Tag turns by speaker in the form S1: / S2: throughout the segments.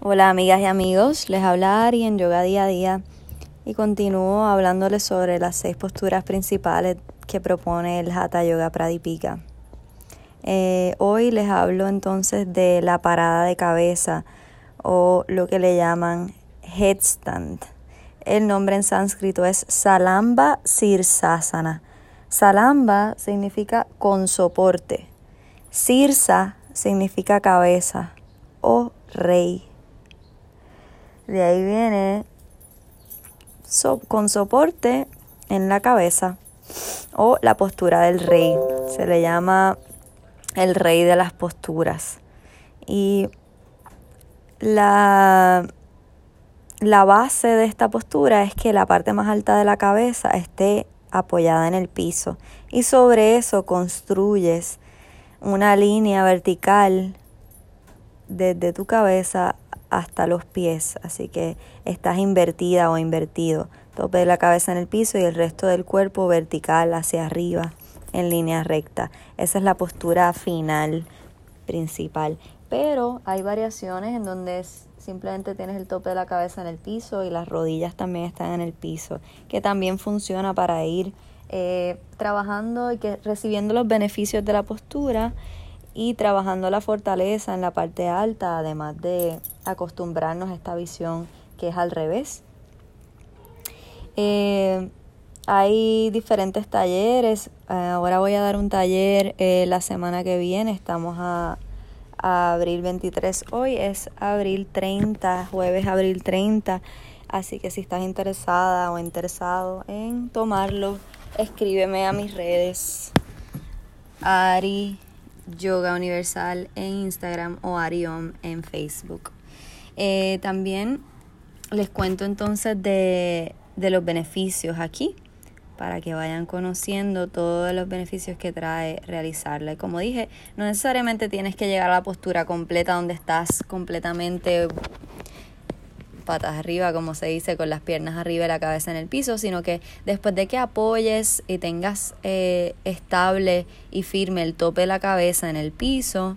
S1: Hola amigas y amigos, les habla Ari en Yoga Día a Día y continúo hablándoles sobre las seis posturas principales que propone el Hatha Yoga Pradipika. Eh, hoy les hablo entonces de la parada de cabeza o lo que le llaman headstand. El nombre en sánscrito es Salamba Sirsasana. Salamba significa con soporte. Sirsa significa cabeza o rey. De ahí viene con soporte en la cabeza o la postura del rey. Se le llama el rey de las posturas. Y la, la base de esta postura es que la parte más alta de la cabeza esté apoyada en el piso y sobre eso construyes una línea vertical desde tu cabeza hasta los pies, así que estás invertida o invertido. Tope de la cabeza en el piso y el resto del cuerpo vertical hacia arriba en línea recta. Esa es la postura final principal. Pero hay variaciones en donde simplemente tienes el tope de la cabeza en el piso y las rodillas también están en el piso, que también funciona para ir eh, trabajando y que recibiendo los beneficios de la postura y trabajando la fortaleza en la parte alta, además de acostumbrarnos a esta visión que es al revés. Eh, hay diferentes talleres. Eh, ahora voy a dar un taller eh, la semana que viene. Estamos a, a, abril 23. Hoy es abril 30, jueves abril 30. Así que si estás interesada o interesado en tomarlo, escríbeme a mis redes. Ari Yoga Universal en Instagram o Ariom en Facebook. Eh, también les cuento entonces de, de los beneficios aquí para que vayan conociendo todos los beneficios que trae realizarla. Y como dije, no necesariamente tienes que llegar a la postura completa donde estás completamente patas arriba, como se dice, con las piernas arriba y la cabeza en el piso, sino que después de que apoyes y tengas eh, estable y firme el tope de la cabeza en el piso,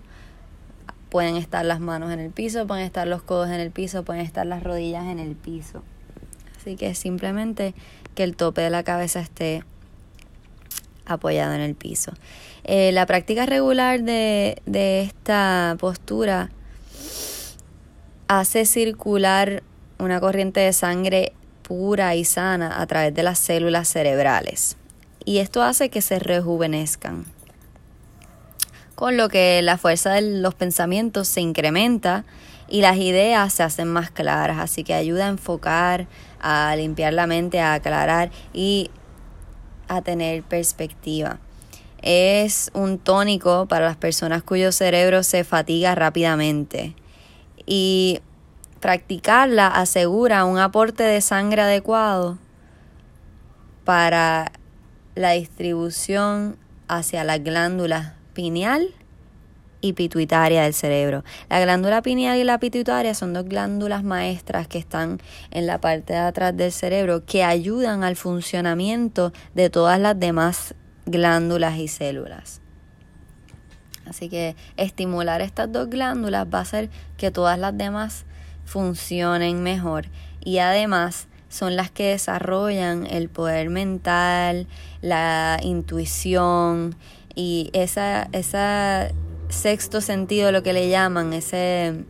S1: pueden estar las manos en el piso, pueden estar los codos en el piso, pueden estar las rodillas en el piso. Así que simplemente que el tope de la cabeza esté apoyado en el piso. Eh, la práctica regular de, de esta postura hace circular una corriente de sangre pura y sana a través de las células cerebrales. Y esto hace que se rejuvenezcan. Con lo que la fuerza de los pensamientos se incrementa y las ideas se hacen más claras. Así que ayuda a enfocar, a limpiar la mente, a aclarar y a tener perspectiva. Es un tónico para las personas cuyo cerebro se fatiga rápidamente. Y Practicarla asegura un aporte de sangre adecuado para la distribución hacia las glándulas pineal y pituitaria del cerebro. La glándula pineal y la pituitaria son dos glándulas maestras que están en la parte de atrás del cerebro que ayudan al funcionamiento de todas las demás glándulas y células. Así que estimular estas dos glándulas va a hacer que todas las demás funcionen mejor y además son las que desarrollan el poder mental, la intuición y esa, esa sexto sentido, lo que le llaman, ese,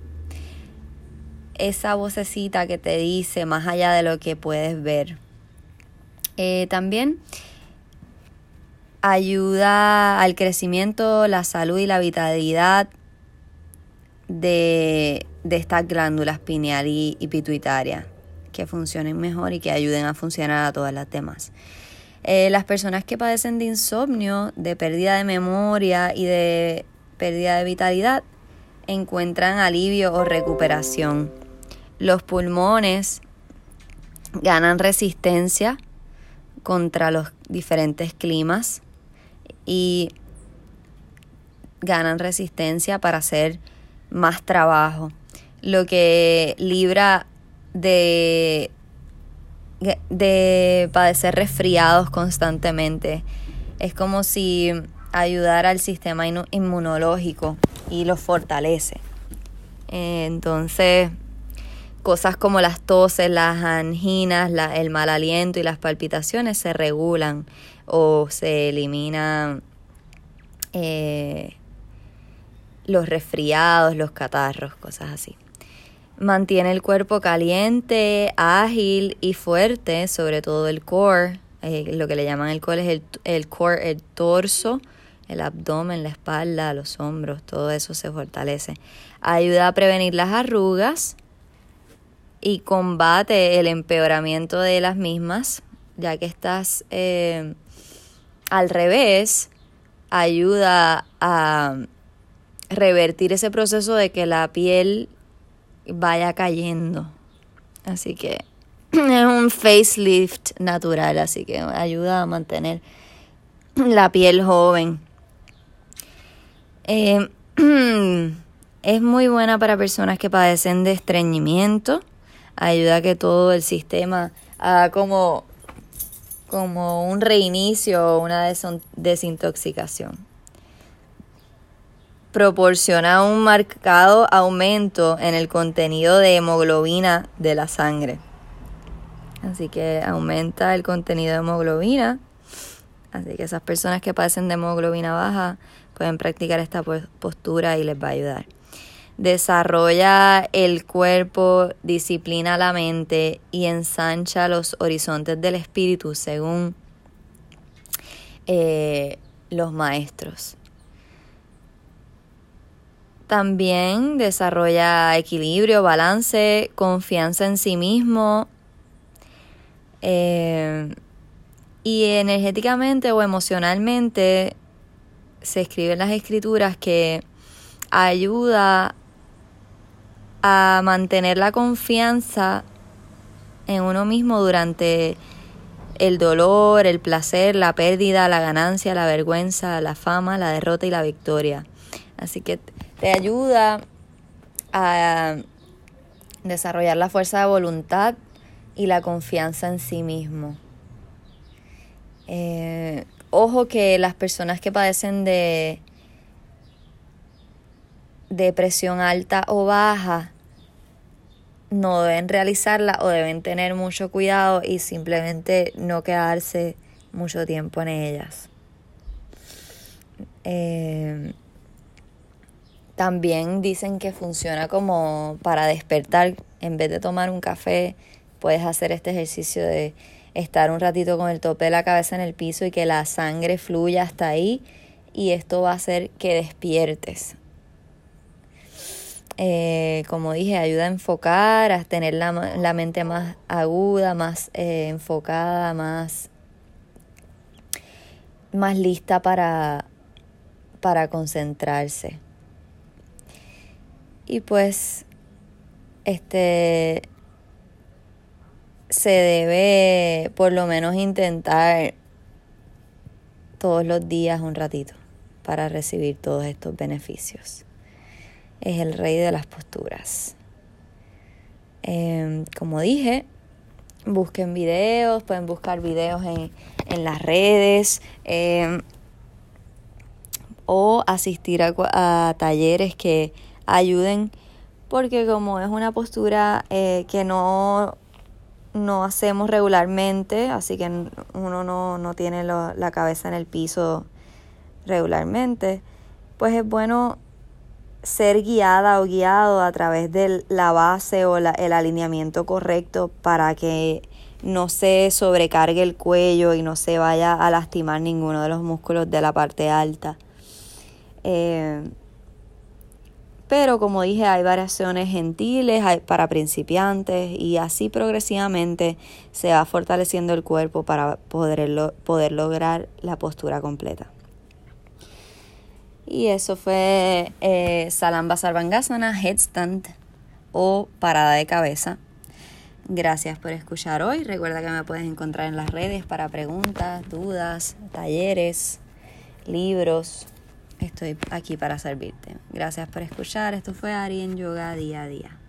S1: esa vocecita que te dice más allá de lo que puedes ver. Eh, también ayuda al crecimiento, la salud y la vitalidad de, de estas glándulas pineal y, pituitaria que funcionen mejor y que ayuden a funcionar a todas las demás. Eh, las personas que padecen de insomnio, de pérdida de memoria y de pérdida de vitalidad encuentran alivio o recuperación. Los pulmones ganan resistencia contra los diferentes climas y ganan resistencia para hacer más trabajo lo que libra de, de padecer resfriados constantemente. Es como si ayudara al sistema inmunológico y lo fortalece. Entonces, cosas como las toses, las anginas, el mal aliento y las palpitaciones se regulan o se eliminan eh, los resfriados, los catarros, cosas así. Mantiene el cuerpo caliente, ágil y fuerte, sobre todo el core. Eh, lo que le llaman el core es el, el core, el torso, el abdomen, la espalda, los hombros, todo eso se fortalece. Ayuda a prevenir las arrugas y combate el empeoramiento de las mismas, ya que estás eh, al revés, ayuda a revertir ese proceso de que la piel vaya cayendo. Así que es un facelift natural, así que ayuda a mantener la piel joven. Eh, es muy buena para personas que padecen de estreñimiento ayuda a que todo el sistema haga como, como un reinicio o una desintoxicación. Proporciona un marcado aumento en el contenido de hemoglobina de la sangre. Así que aumenta el contenido de hemoglobina. Así que esas personas que padecen de hemoglobina baja pueden practicar esta postura y les va a ayudar desarrolla el cuerpo, disciplina la mente y ensancha los horizontes del espíritu según eh, los maestros. También desarrolla equilibrio, balance, confianza en sí mismo. Eh, y energéticamente o emocionalmente se escriben las escrituras que ayuda a mantener la confianza en uno mismo durante el dolor, el placer, la pérdida, la ganancia, la vergüenza, la fama, la derrota y la victoria. Así que te ayuda a desarrollar la fuerza de voluntad y la confianza en sí mismo. Eh, ojo que las personas que padecen de depresión alta o baja no deben realizarla o deben tener mucho cuidado y simplemente no quedarse mucho tiempo en ellas. Eh, también dicen que funciona como para despertar. En vez de tomar un café, puedes hacer este ejercicio de estar un ratito con el tope de la cabeza en el piso y que la sangre fluya hasta ahí. Y esto va a hacer que despiertes. Eh, como dije, ayuda a enfocar, a tener la, la mente más aguda, más eh, enfocada, más, más lista para, para concentrarse. Y pues, este, se debe por lo menos intentar todos los días un ratito para recibir todos estos beneficios es el rey de las posturas. Em, como dije, busquen videos, pueden buscar videos en, las redes em, o asistir a, talleres que ayuden porque como es una postura eh, que no, no hacemos regularmente, así que uno no, no tiene la cabeza en el piso regularmente, pues es bueno ser guiada o guiado a través de la base o el alineamiento correcto para que no se sobrecargue el cuello y no se vaya a lastimar ninguno de los músculos de la parte alta. Eh, pero como dije, hay variaciones gentiles para principiantes y así progresivamente se va fortaleciendo el cuerpo para poder, poder lograr la postura completa. Y eso fue eh, Salamba Sarvangasana, Headstand o Parada de Cabeza. Gracias por escuchar hoy. Recuerda que me puedes encontrar en las redes para preguntas, dudas, talleres, libros. Estoy aquí para servirte. Gracias por escuchar. Esto fue Ari en Yoga Día a Día.